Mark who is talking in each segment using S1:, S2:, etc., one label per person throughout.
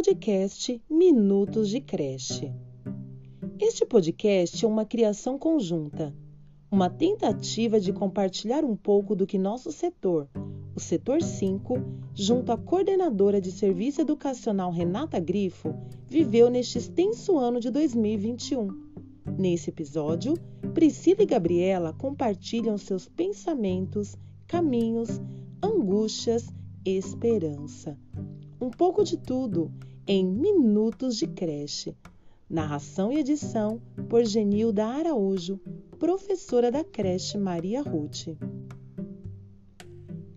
S1: podcast Minutos de Creche. Este podcast é uma criação conjunta, uma tentativa de compartilhar um pouco do que nosso setor, o Setor 5, junto à coordenadora de Serviço Educacional Renata Grifo, viveu neste extenso ano de 2021. Nesse episódio, Priscila e Gabriela compartilham seus pensamentos, caminhos, angústias, esperança. Um pouco de tudo em Minutos de Creche. Narração e edição por Genilda Araújo, professora da creche Maria Ruth.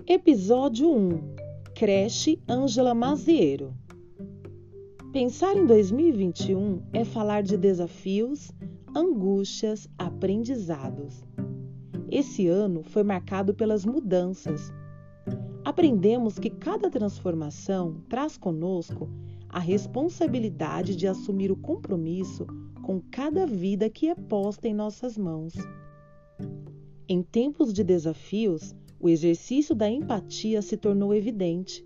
S1: Episódio 1 Creche Ângela Maziero Pensar em 2021 é falar de desafios, angústias, aprendizados. Esse ano foi marcado pelas mudanças. Aprendemos que cada transformação traz conosco a responsabilidade de assumir o compromisso com cada vida que é posta em nossas mãos. Em tempos de desafios, o exercício da empatia se tornou evidente.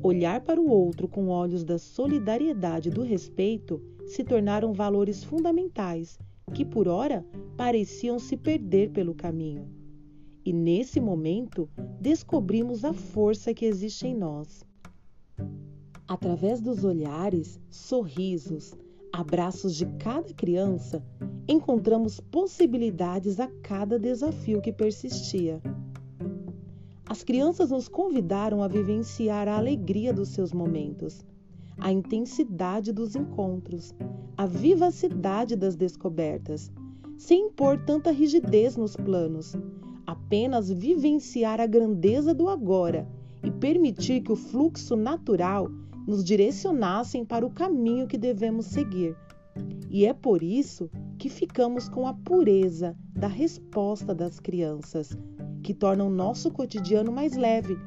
S1: Olhar para o outro com olhos da solidariedade e do respeito se tornaram valores fundamentais que por ora pareciam se perder pelo caminho. E nesse momento descobrimos a força que existe em nós. Através dos olhares, sorrisos, abraços de cada criança, encontramos possibilidades a cada desafio que persistia. As crianças nos convidaram a vivenciar a alegria dos seus momentos, a intensidade dos encontros, a vivacidade das descobertas, sem impor tanta rigidez nos planos, apenas vivenciar a grandeza do agora e permitir que o fluxo natural nos direcionassem para o caminho que devemos seguir. E é por isso que ficamos com a pureza da resposta das crianças, que tornam nosso cotidiano mais leve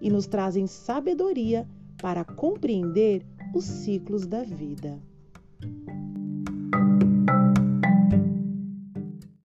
S1: e nos trazem sabedoria para compreender os ciclos da vida.